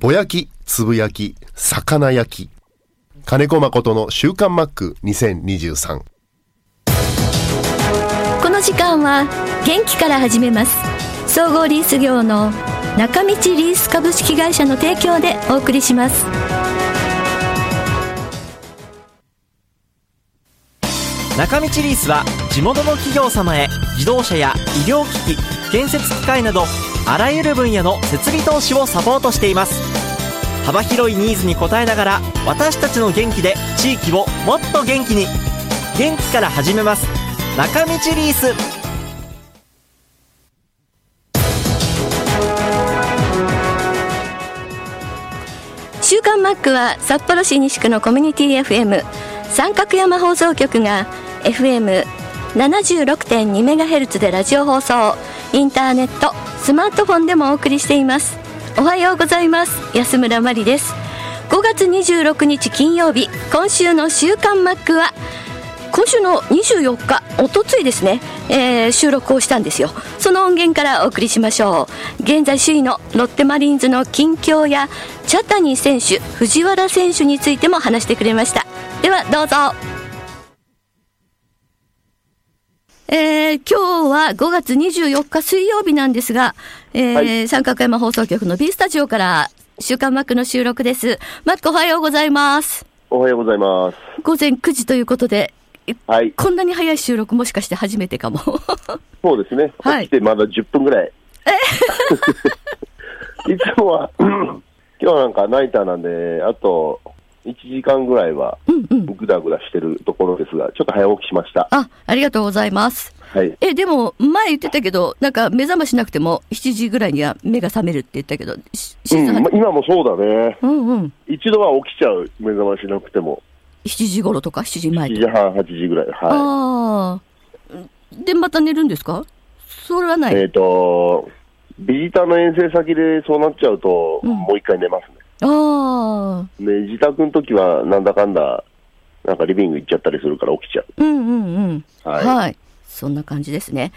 ぼやき、つぶやき、魚焼き。金子誠の週刊マック2023。この時間は元気から始めます総合リース業の中道リース株式会社の提供でお送りします中道リースは地元の企業様へ自動車や医療機器建設機械などあらゆる分野の設備投資をサポートしています。幅広いニーズに応えながら私たちの元気で地域をもっと元気に。元気から始めます。中道リース。週刊マックは札幌市西区のコミュニティ FM 三角山放送局が FM76.2MHz でラジオ放送。インターネットスマートフォンでもお送りしています。おはようございます。安村麻里です。5月26日金曜日。今週の週刊マックは今週の24日おとついですね、えー、収録をしたんですよ。その音源からお送りしましょう。現在首位のロッテマリーンズの近況や茶谷選手藤原選手についても話してくれました。ではどうぞ。えー、今日は5月24日水曜日なんですが、えー、はい、三角山放送局の B スタジオから週刊マックの収録です。マックおはようございます。おはようございます。午前9時ということで、はい、こんなに早い収録もしかして初めてかも。そうですね。はい。来てまだ10分ぐらい。え？いつもは、今日はなんかナイターなんで、あと1時間ぐらいは、ぐだぐだしてるところですが、ちょっと早起きしました。あ、ありがとうございます。はい。え、でも、前言ってたけど、なんか目覚ましなくても、7時ぐらいには目が覚めるって言ったけど、うん、今もそうだね。うんうん。一度は起きちゃう、目覚ましなくても。7時頃とか、7時前とか？7時半、8時ぐらい。はい。ああ。で、また寝るんですか？それはない。えっ、ー、と、ビジターの遠征先でそうなっちゃうと、うん、もう一回寝ますね。ああ。で、自宅の時は、なんだかんだ、なんかリビング行っちゃったりするから起きちゃう。うんうんうん。はい。はい。そんな感じですね。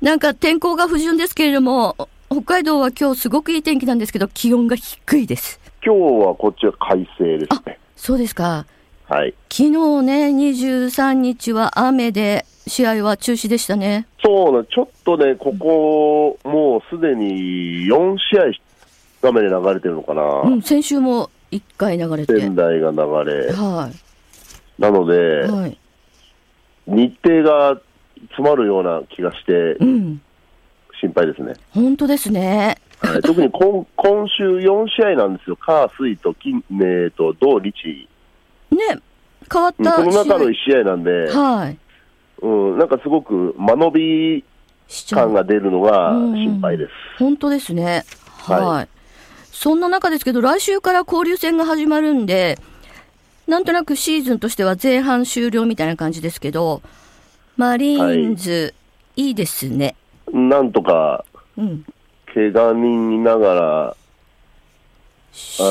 なんか天候が不順ですけれども、北海道は今日すごくいい天気なんですけど、気温が低いです。今日はこっちは快晴ですね。そうですか。はい。昨日ね、23日は雨で、試合は中止でしたね。そうね、ちょっとね、ここ、もうすでに4試合画面で流れてるのかな。うん、先週も1回流れて。仙台が流れ。はい。なので、はい、日程が詰まるような気がして、うん、心配ですね。本当ですね。はい、特に今 今週4試合なんですよ。火、水と金、えー、と、土、日。ね、変わったこの中の1試合なんで、はい。うん、なんかすごく間延び感が出るのが心配です。本当ですね。はい、はいそんな中ですけど、来週から交流戦が始まるんで、なんとなくシーズンとしては前半終了みたいな感じですけど、マリーンズ、はい、いいですね。なんとか、うん、怪我人いながら、あ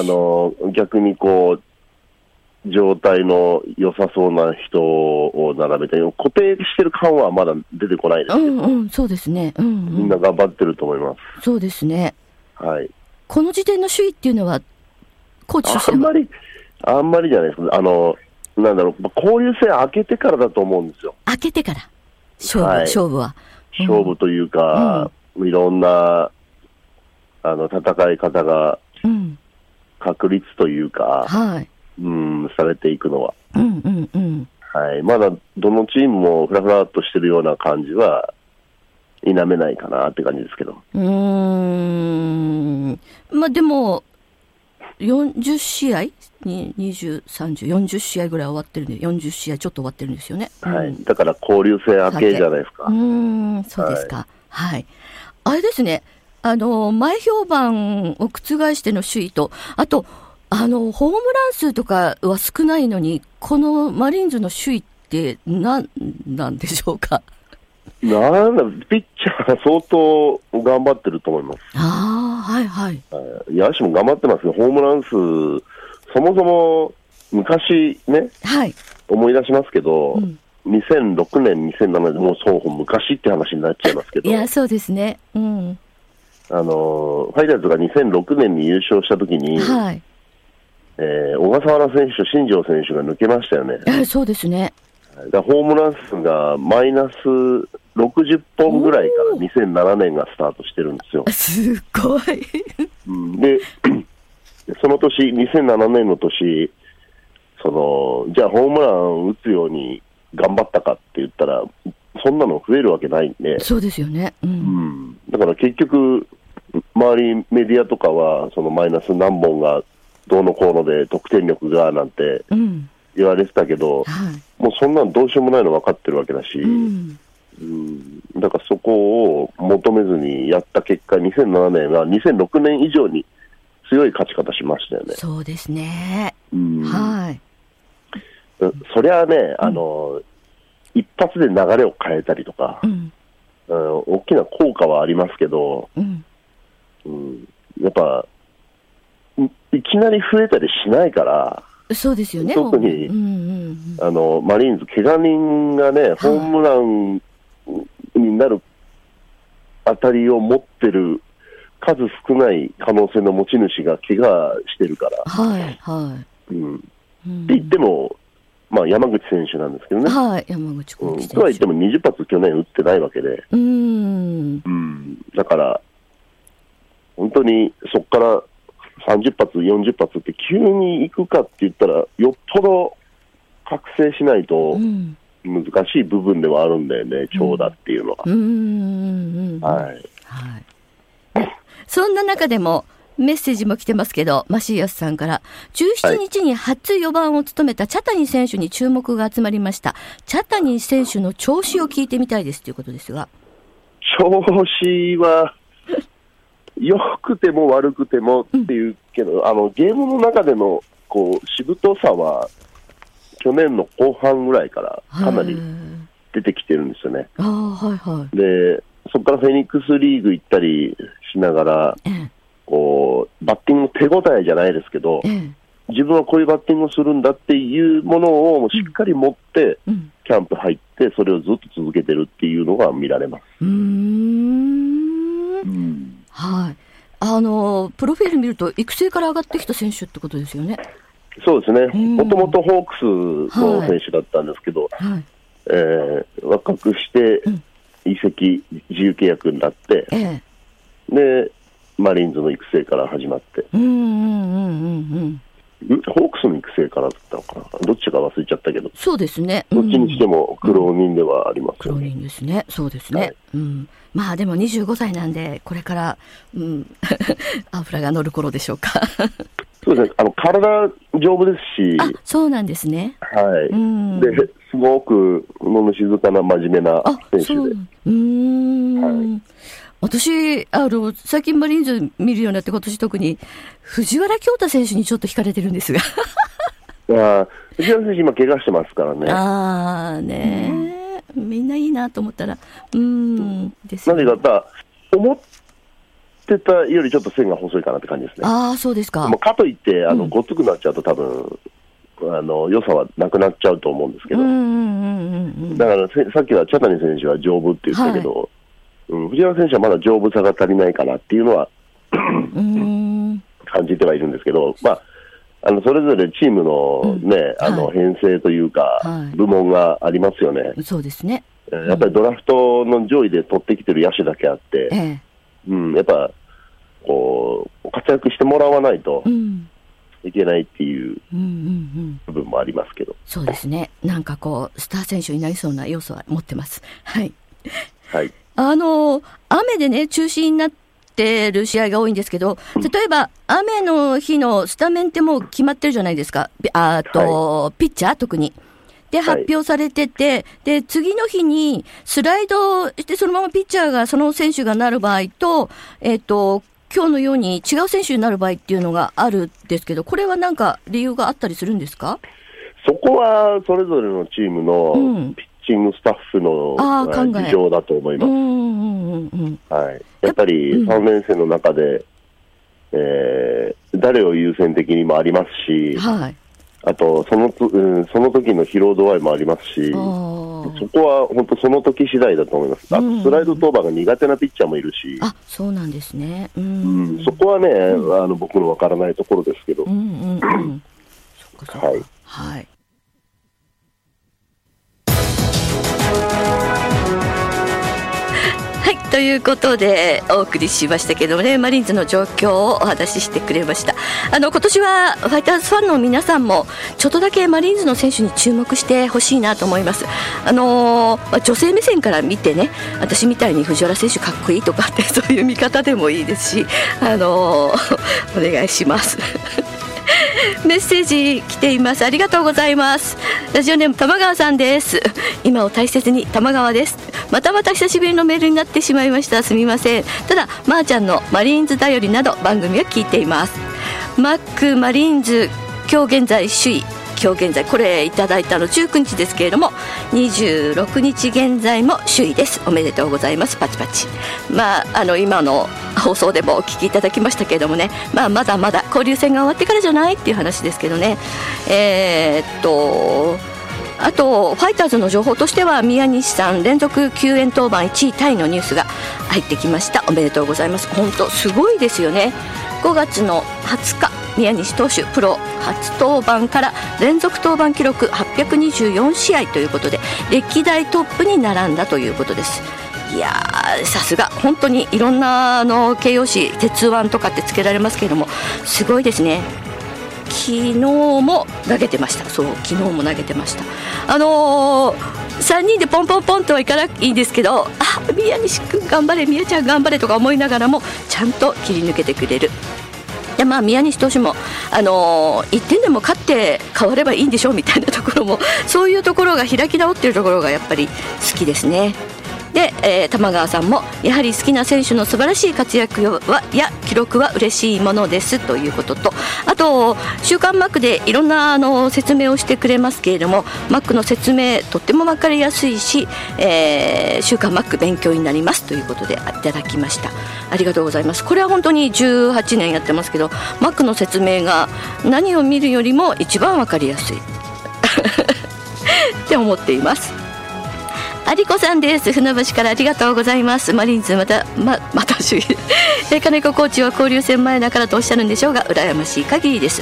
の、逆にこう、状態の良さそうな人を並べて、固定してる感はまだ出てこないですけど、うんうん、そうですね、うん、うん、みんな頑張ってると思います。そうですね。はい。この時点の首位っていうのは、コーチとしてあんまり、あんまりじゃないですか。あの、なんだろう、交流戦開けてからだと思うんですよ。開けてから勝負、はい、勝負は。勝負というか、うん、いろんな、あの、戦い方が、確立というか、はい。うん、されていくのは。うんうんうん。はい。まだ、どのチームもふらふらっとしてるような感じは、否めないかなって感じですけど。うん。まあでも、40試合に20、30、40試合ぐらい終わってるんで、40試合ちょっと終わってるんですよね。はい。だから交流戦明けじゃないですか。うん、そうですか。はい、はい。あれですね、あの、前評判を覆しての首位と、あと、あの、ホームラン数とかは少ないのに、このマリーンズの首位って何なんでしょうか？なんだ、ピッチャーが相当頑張ってると思います。ああ、はいはい。野手も頑張ってますけど、ホームラン数、そもそも昔ね、はい、思い出しますけど、うん、2006年、2007年、もうそう昔って話になっちゃいますけど。いや、そうですね。うん。あのファイターズが2006年に優勝したときに、はい、えー、小笠原選手と新庄選手が抜けましたよね。えそうですね。だホームラン数がマイナス60本ぐらいから2007年がスタートしてるんですよ。すごい。うん、で、その年、2007年の年、そのじゃあホームラン打つように頑張ったかって言ったら、そんなの増えるわけないんで、そうですよね、うん、うん、だから結局、周りメディアとかは、そのマイナス何本がどうのこうので得点力がなんて言われてたけど、うんはい、もうそんなんどうしようもないの分かってるわけだし、うん、うん、だからそこを求めずにやった結果、2007年は2006年以上に強い勝ち方しましたよね。そうですね、うん、はい。そりゃね、あの、一発で流れを変えたりとか、うん、大きな効果はありますけど、うん、うん、やっぱいきなり増えたりしないから、そうですよね特に、うんうんうん、あのマリーンズ、怪我人がね、ホームランになる当たりを持ってる数少ない可能性の持ち主が怪我してるから、はいはいうん、って言っても、まあ、山口選手なんですけどね。はい、山口選手。うん、とは言っても20発去年打ってないわけで。うん。うん。だから、本当にそこから30発、40発って急に行くかって言ったら、よっぽど覚醒しないと難しい部分ではあるんだよね、長打っていうのは。うん。はい。はい。そんな中でも、メッセージも来てますけど、マシーヤスさんから、17日に初4番を務めたチャタニ選手に注目が集まりました。チャタニ選手の調子を聞いてみたいですということですが。調子は、良くても悪くてもっていうけど、うん、あのゲームの中でのこうしぶとさは、去年の後半ぐらいからかなり出てきてるんですよね。はいはい、でそこからフェニックスリーグ行ったりしながら、こう、バッティング手応えじゃないですけど、自分はこういうバッティングをするんだっていうものをしっかり持って、キャンプ入って、それをずっと続けてるっていうのが見られます。うん。うんはい。あの、プロフィール見ると、育成から上がってきた選手ってことですよね。そうですね。もともとホークスの選手だったんですけど、はいはい、えー、若くして、移籍、自由契約になって、ええ、で、マリーンズの育成から始まって。うんうんうんうんうん。ホークスの育成からだったのかな、どっちか忘れちゃったけど、そうですね、どっちにしても苦労人ではありますよね、苦労人ですね、そうですね、はい、うん、まあでも25歳なんで、これから、うん、アンフラが乗る頃でしょうか。そうですね、あの体丈夫ですし、あそうなんですね。はい、うん、ですごく物静かな真面目な選手で。う。ん、はい私、あの、最近マリーンズ見るようになって今年特に、藤原京太選手にちょっと惹かれてるんですが。あ藤原選手今怪我してますからね。ああ、ね、うん、みんないいなと思ったら、うん、ですよ、ね。なんでか思ってたよりちょっと線が細いかなって感じですね。ああ、そうですか。かといって、あの、ごっつくなっちゃうと多分、あの良さはなくなっちゃうと思うんですけど、だからさっきは茶谷選手は丈夫って言ったけど、はいうん、藤原選手はまだ丈夫さが足りないかなっていうのは感じてはいるんですけど、まあ、あのそれぞれチームのね、うん、あの編成というか、はい、部門がありますよね。そうですね。やっぱりドラフトの上位で取ってきてる野手だけあって、ええ、うん、やっぱこう活躍してもらわないといけないっていう部分もありますけど、うんうんうん、そうですね、なんかこう、スター選手になりそうな要素は持ってます。はい、はいあの、雨でね、中止になってる試合が多いんですけど、例えば、雨の日のスタメンってもう決まってるじゃないですか。あと、はい、ピッチャー特に。で、発表されてて、はい、で、次の日にスライドして、そのままピッチャーが、その選手がなる場合と、えっ、ー、と、今日のように違う選手になる場合っていうのがあるんですけど、これはなんか理由があったりするんですか？そこはそれぞれのチームのピッチングスタッフの事情だと思います。はい、やっぱり3年生の中で、うん、えー、誰を優先的にもありますし、はい、あとその,、うん、その時の疲労度合いもありますし、そこは本当その時次第だと思います。あとスライド登板が苦手なピッチャーもいるし。あ、そうなんですね。うん、そこはね、あの僕のわからないところですけど。うんうんうん。はい。はい。いうことでお送りしましたけどもねマリーンズの状況をお話ししてくれました。あの今年はファイターズファンの皆さんもちょっとだけマリーンズの選手に注目してほしいなと思います。あのー、女性目線から見てね私みたいに藤原選手かっこいいとかって そういう見方でもいいですしあのー、お願いします。メッセージ来ています。ありがとうございます。ラジオネーム玉川さんです。今を大切に玉川です。またまた久しぶりのメールになってしまいました。すみません。ただまー、あ、ちゃんのマリーンズだよりなど番組は聞いています。マックマリーンズ今日現在首位。今日現在これいただいたの19日ですけれども26日現在も首位です。おめでとうございます。パチパチ。まああの今の放送でもお聞きいただきましたけれどもね、まあ、まだまだ交流戦が終わってからじゃないっていう話ですけどね。えー、っとあとファイターズの情報としては宮西さん連続救援登板1位タイのニュースが入ってきました。おめでとうございます。本当すごいですよね。5月の20日宮西投手プロ初登板から連続登板記録824試合ということで歴代トップに並んだということです。いやさすが。本当にいろんなあの形容詞鉄腕とかってつけられますけれどもすごいですね。昨日も投げてました。そう昨日も投げてました。あのー、3人でポンポンポンとはいかないんですけどあ宮西君頑張れ宮ちゃん頑張れとか思いながらもちゃんと切り抜けてくれる。でまあ、宮西投手も、あのー、1点でも勝って変わればいいんでしょうみたいなところもそういうところが開き直っているところがやっぱり好きですね。で、えー、玉川さんもやはり好きな選手の素晴らしい活躍はや記録は嬉しいものですということと。あと「週刊マック」でいろんなあの説明をしてくれますけれどもマックの説明とっても分かりやすいし「えー、週刊マック勉強になります」ということでいただきました。ありがとうございます。これは本当に18年やってますけどマックの説明が何を見るよりも一番分かりやすい。って思っています。有子さんです。船橋からありがとうございます。マリンズまたままた首位 金子コーチは交流戦前だからとおっしゃるんでしょうが羨ましい限りです、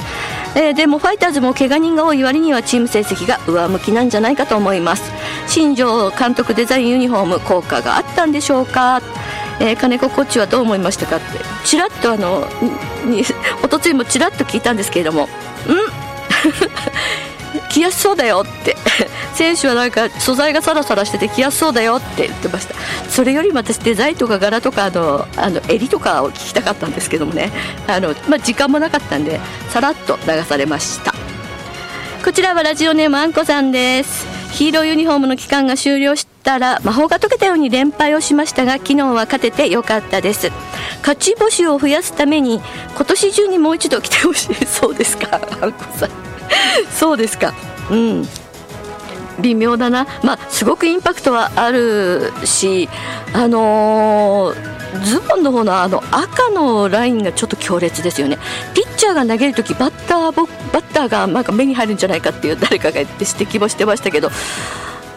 えー、でもファイターズも怪我人が多い割にはチーム成績が上向きなんじゃないかと思います。新庄監督デザインユニフォーム効果があったんでしょうか。えー、金子コーチはどう思いましたかって。ちらっとあの おとついもちらっと聞いたんですけれども。ん？着やすそうだよって。選手はなんか素材がサラサラしてて着やすそうだよって言ってました。それよりも私デザインとか柄とかあのあの襟とかを聞きたかったんですけどもね。あの、まあ、時間もなかったんでさらっと流されました。こちらはラジオネームあんこさんです。ヒーローユニフォームの期間が終了したら魔法が解けたように連敗をしましたが昨日は勝ててよかったです。勝ち星を増やすために今年中にもう一度来てほしい。そうですかあんこさん。そうですか。うん。微妙だな。まあすごくインパクトはあるしあのー、ズボンの方のあの赤のラインがちょっと強烈ですよね。ピッチャーが投げるときバッターバッターがなんか目に入るんじゃないかっていう誰かが言って指摘もしてましたけど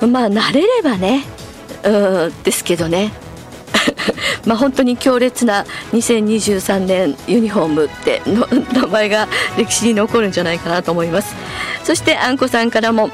まあ慣れればねうんですけどねまあ本当に強烈な2023年ユニフォームっての 名前が歴史に残るんじゃないかなと思います。そしてあんこさんからも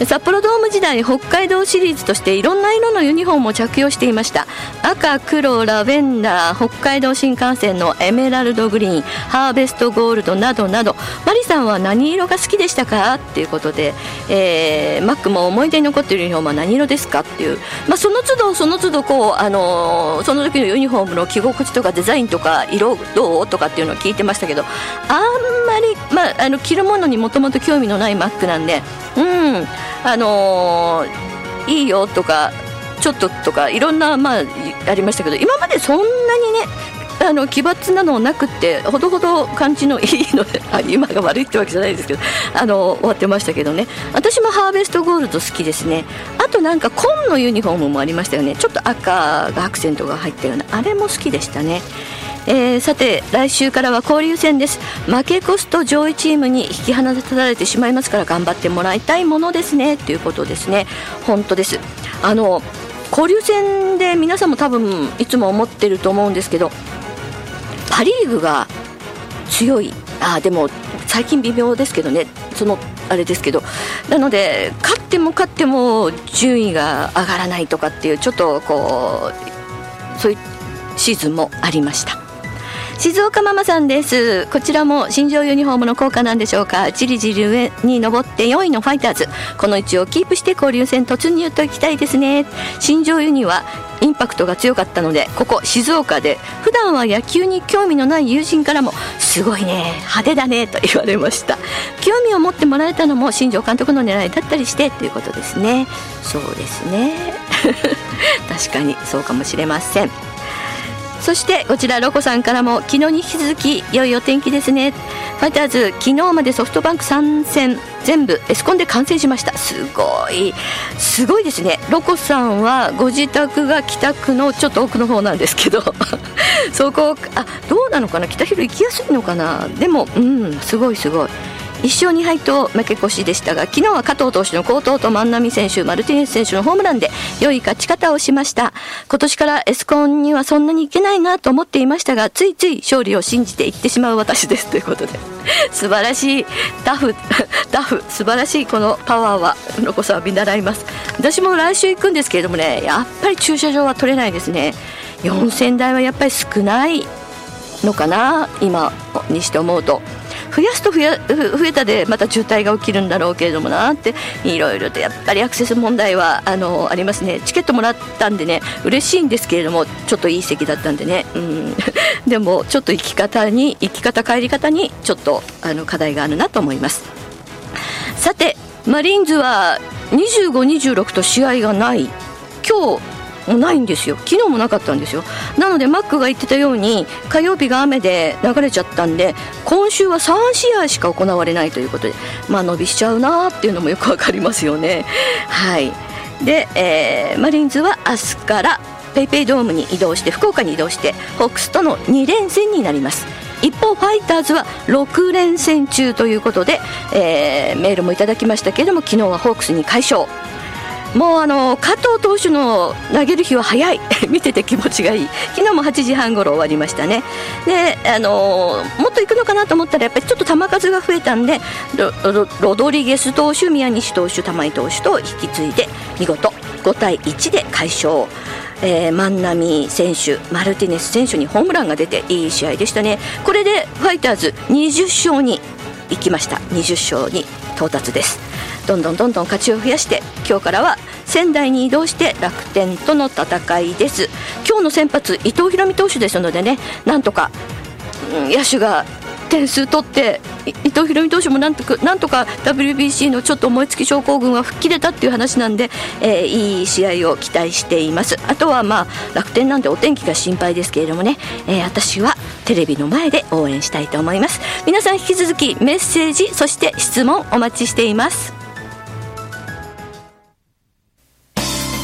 札幌ドーム時代北海道シリーズとしていろんな色のユニフォームを着用していました。赤黒ラベンダー北海道新幹線のエメラルドグリーンハーベストゴールドなどなど。マリさんは何色が好きでしたか？っていうことで、えー、マックも思い出に残っているユニフォームは何色ですか？っていう、まあ、その都度その都度こう、あのー、その時のユニフォームの着心地とかデザインとか色どう？とかっていうのを聞いてましたけどあんまり、まあ、あの着るものにもともと興味のないマックなんでうん。あのー、いいよとかちょっととかいろんな、まあ、ありましたけど今までそんなにねあの奇抜なのなくってほどほど感じのいいので あ今が悪いってわけじゃないですけどあの終わってましたけどね。私もハーベストゴールド好きですね。あとなんか紺のユニフォームもありましたよね。ちょっと赤がアクセントが入ったようなあれも好きでしたね。えー、さて来週からは交流戦です。負け越すと上位チームに引き離されてしまいますから頑張ってもらいたいものですね。ということですね。本当です。あの交流戦で皆さんも多分いつも思ってると思うんですけどパ・リーグが強い。あでも最近微妙ですけどね。そのあれですけど。なので勝っても勝っても順位が上がらないとかっていうちょっとこうそういうシーズンもありました。静岡ママさんです。こちらも新庄ユニフォームの効果なんでしょうか。じりじり上に上って4位のファイターズ。この位置をキープして交流戦突入といきたいですね。新庄ユニはインパクトが強かったのでここ静岡で普段は野球に興味のない友人からもすごいね派手だねと言われました。興味を持ってもらえたのも新庄監督の狙いだったりしてということですね。そうですね。確かにそうかもしれません。そしてこちらロコさんからも昨日に引き続き良いお天気ですね。ファイターズ昨日までソフトバンク参戦全部エスコンで完成しました。すごい。すごいですね。ロコさんはご自宅が北区のちょっと奥の方なんですけど。そこあどうなのかな？北広行きやすいのかな？でもうんすごいすごい。1勝2敗と負け越しでしたが昨日は加藤投手の好投と万波選手マルティネス選手のホームランで良い勝ち方をしました。今年からエスコンにはそんなにいけないなと思っていましたがついつい勝利を信じていってしまう私です。ということで素晴らしいタフ タフ素晴らしいこのパワーはロコさん見習います。私も来週行くんですけれどもねやっぱり駐車場は取れないですね。4000台はやっぱり少ないのかな今にして思うと。増やすと増や増えたでまた渋滞が起きるんだろうけれどもなっていろいろとやっぱりアクセス問題はあのありますね。チケットもらったんでね嬉しいんですけれどもちょっといい席だったんでね、うん、でもちょっと生き方に生き方帰り方にちょっとあの課題があるなと思います。さてマリーンズは2526と試合がない。今日もないんですよ。昨日もなかったんですよ。なのでマックが言ってたように火曜日が雨で流れちゃったんで今週は3試合しか行われないということでまあ伸びしちゃうなっていうのもよくわかりますよね。はい。で、えー、マリーンズは明日からペイペイドームに移動して福岡に移動してホークスとの2連戦になります。一方ファイターズは6連戦中ということで、えー、メールもいただきましたけれども昨日はホークスに快勝。もうあの加藤投手の投げる日は早い。見てて気持ちがいい。昨日も8時半ごろ終わりましたね。であのもっといくのかなと思ったらやっぱりちょっと球数が増えたんでロドリゲス投手宮西投手玉井投手と引き継いで見事5対1で快勝。えー、万波選手、マルティネス選手にホームランが出ていい試合でしたね、これでファイターズ20勝に行きました、20勝に到達です。どんどんどんどん勝ちを増やして今日からは仙台に移動して楽天との戦いです。今日の先発伊藤大海投手ですのでねなんとか、うん、野手が点数取って伊藤大海投手もなんとかなんとか WBC のちょっと思いつき症候群は吹っ切れたっていう話なんで、えー、いい試合を期待しています。あとはまあ楽天なんでお天気が心配ですけれどもね、えー、私はテレビの前で応援したいと思います。皆さん引き続きメッセージそして質問お待ちしています。